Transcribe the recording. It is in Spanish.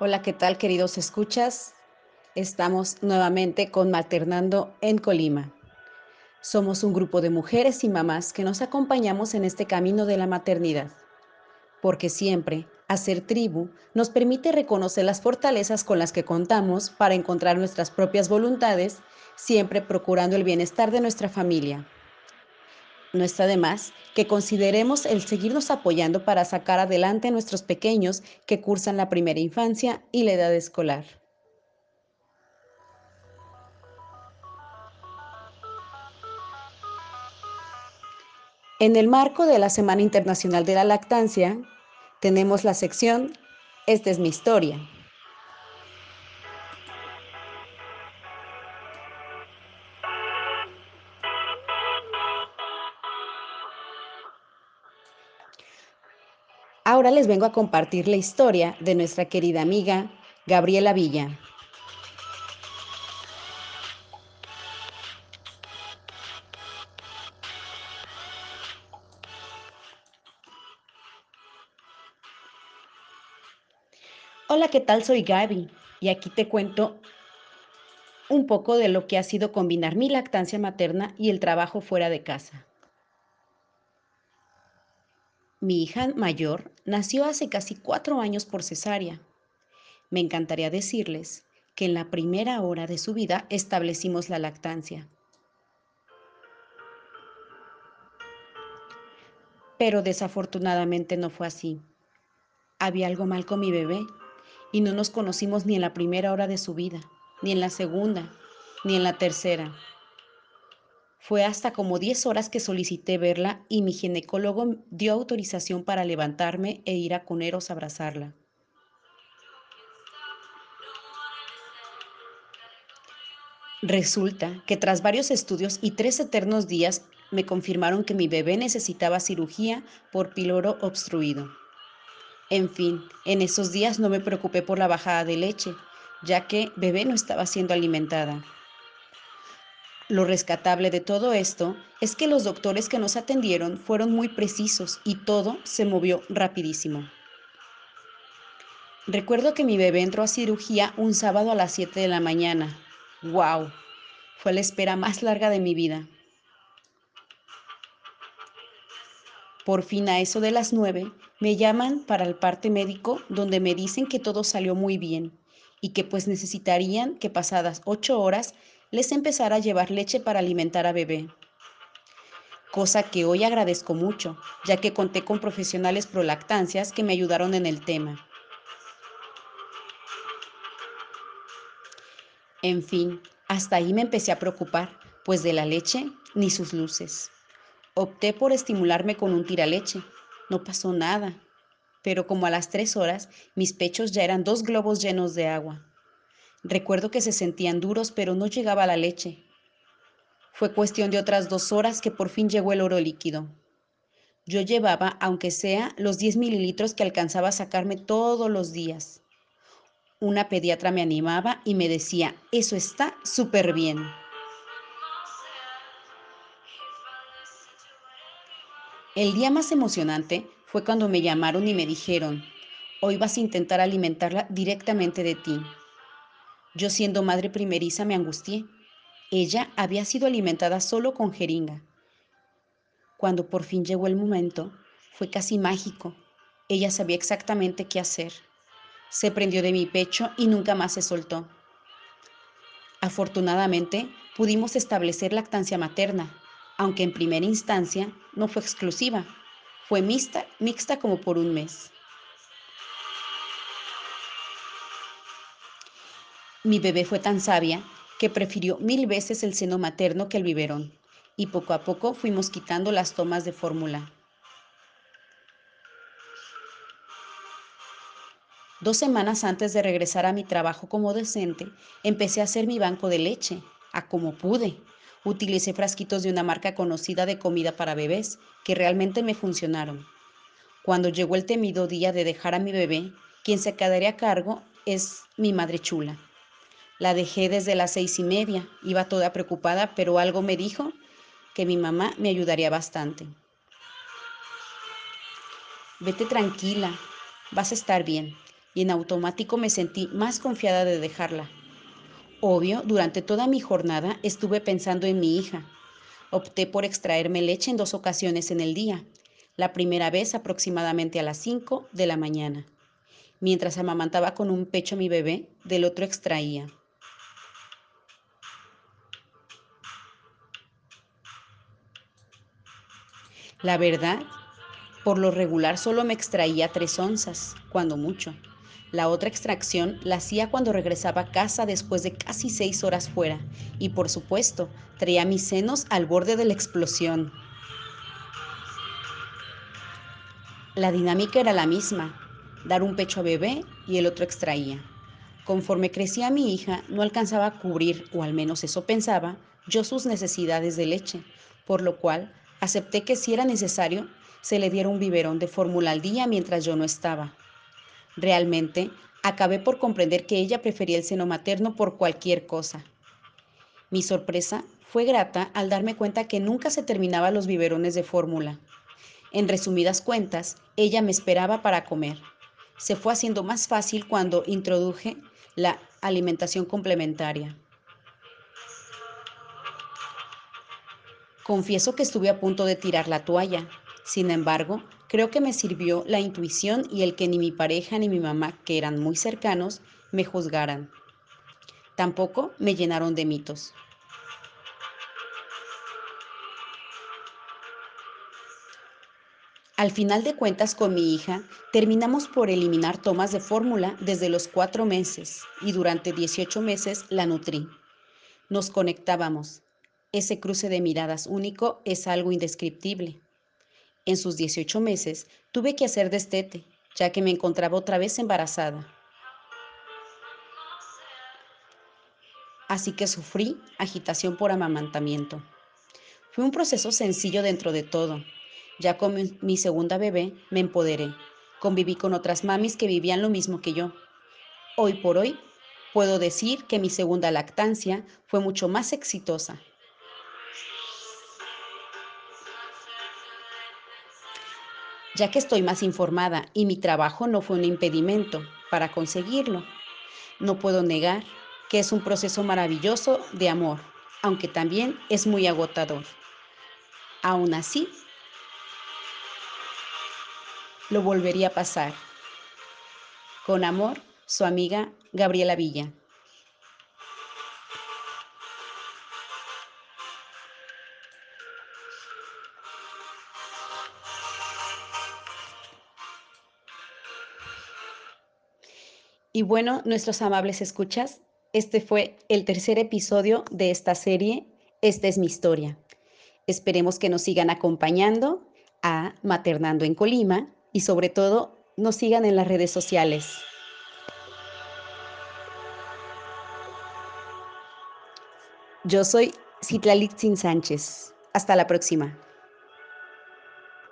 Hola, ¿qué tal queridos escuchas? Estamos nuevamente con Maternando en Colima. Somos un grupo de mujeres y mamás que nos acompañamos en este camino de la maternidad, porque siempre hacer tribu nos permite reconocer las fortalezas con las que contamos para encontrar nuestras propias voluntades, siempre procurando el bienestar de nuestra familia. No está de más que consideremos el seguirnos apoyando para sacar adelante a nuestros pequeños que cursan la primera infancia y la edad escolar. En el marco de la Semana Internacional de la Lactancia, tenemos la sección Esta es mi historia. Ahora les vengo a compartir la historia de nuestra querida amiga Gabriela Villa. Hola, ¿qué tal? Soy Gaby y aquí te cuento un poco de lo que ha sido combinar mi lactancia materna y el trabajo fuera de casa. Mi hija mayor nació hace casi cuatro años por cesárea. Me encantaría decirles que en la primera hora de su vida establecimos la lactancia. Pero desafortunadamente no fue así. Había algo mal con mi bebé y no nos conocimos ni en la primera hora de su vida, ni en la segunda, ni en la tercera. Fue hasta como 10 horas que solicité verla y mi ginecólogo dio autorización para levantarme e ir a Coneros a abrazarla. Resulta que tras varios estudios y tres eternos días me confirmaron que mi bebé necesitaba cirugía por píloro obstruido. En fin, en esos días no me preocupé por la bajada de leche, ya que bebé no estaba siendo alimentada. Lo rescatable de todo esto es que los doctores que nos atendieron fueron muy precisos y todo se movió rapidísimo. Recuerdo que mi bebé entró a cirugía un sábado a las 7 de la mañana. ¡Wow! Fue la espera más larga de mi vida. Por fin a eso de las 9 me llaman para el parte médico donde me dicen que todo salió muy bien y que pues necesitarían que pasadas 8 horas les empezara a llevar leche para alimentar a bebé. Cosa que hoy agradezco mucho, ya que conté con profesionales prolactancias que me ayudaron en el tema. En fin, hasta ahí me empecé a preocupar, pues de la leche ni sus luces. Opté por estimularme con un tiraleche. No pasó nada, pero como a las tres horas mis pechos ya eran dos globos llenos de agua. Recuerdo que se sentían duros, pero no llegaba la leche. Fue cuestión de otras dos horas que por fin llegó el oro líquido. Yo llevaba, aunque sea, los 10 mililitros que alcanzaba a sacarme todos los días. Una pediatra me animaba y me decía, eso está súper bien. El día más emocionante fue cuando me llamaron y me dijeron, hoy vas a intentar alimentarla directamente de ti. Yo siendo madre primeriza me angustié. Ella había sido alimentada solo con jeringa. Cuando por fin llegó el momento, fue casi mágico. Ella sabía exactamente qué hacer. Se prendió de mi pecho y nunca más se soltó. Afortunadamente, pudimos establecer lactancia materna, aunque en primera instancia no fue exclusiva, fue mixta, mixta como por un mes. Mi bebé fue tan sabia que prefirió mil veces el seno materno que el biberón, y poco a poco fuimos quitando las tomas de fórmula. Dos semanas antes de regresar a mi trabajo como docente, empecé a hacer mi banco de leche, a como pude. Utilicé frasquitos de una marca conocida de comida para bebés, que realmente me funcionaron. Cuando llegó el temido día de dejar a mi bebé, quien se quedaría a cargo es mi madre chula. La dejé desde las seis y media. Iba toda preocupada, pero algo me dijo que mi mamá me ayudaría bastante. Vete tranquila, vas a estar bien. y en automático me sentí más confiada de dejarla. Obvio, durante toda mi jornada estuve pensando en mi hija. Opté por extraerme leche en dos ocasiones en el día, la primera vez aproximadamente a las 5 de la mañana. Mientras amamantaba con un pecho a mi bebé, del otro extraía. La verdad, por lo regular solo me extraía tres onzas, cuando mucho. La otra extracción la hacía cuando regresaba a casa después de casi seis horas fuera y por supuesto traía mis senos al borde de la explosión. La dinámica era la misma, dar un pecho a bebé y el otro extraía. Conforme crecía mi hija, no alcanzaba a cubrir, o al menos eso pensaba, yo sus necesidades de leche, por lo cual Acepté que si era necesario, se le diera un biberón de fórmula al día mientras yo no estaba. Realmente, acabé por comprender que ella prefería el seno materno por cualquier cosa. Mi sorpresa fue grata al darme cuenta que nunca se terminaban los biberones de fórmula. En resumidas cuentas, ella me esperaba para comer. Se fue haciendo más fácil cuando introduje la alimentación complementaria. Confieso que estuve a punto de tirar la toalla. Sin embargo, creo que me sirvió la intuición y el que ni mi pareja ni mi mamá, que eran muy cercanos, me juzgaran. Tampoco me llenaron de mitos. Al final de cuentas con mi hija, terminamos por eliminar tomas de fórmula desde los cuatro meses y durante 18 meses la nutrí. Nos conectábamos, ese cruce de miradas único es algo indescriptible. En sus 18 meses tuve que hacer destete, ya que me encontraba otra vez embarazada. Así que sufrí agitación por amamantamiento. Fue un proceso sencillo dentro de todo. Ya con mi segunda bebé me empoderé. Conviví con otras mamis que vivían lo mismo que yo. Hoy por hoy puedo decir que mi segunda lactancia fue mucho más exitosa ya que estoy más informada y mi trabajo no fue un impedimento para conseguirlo. No puedo negar que es un proceso maravilloso de amor, aunque también es muy agotador. Aún así, lo volvería a pasar. Con amor, su amiga Gabriela Villa. Y bueno, nuestros amables escuchas, este fue el tercer episodio de esta serie, Esta es mi historia. Esperemos que nos sigan acompañando a Maternando en Colima y sobre todo nos sigan en las redes sociales. Yo soy Citlalitzin Sánchez. Hasta la próxima.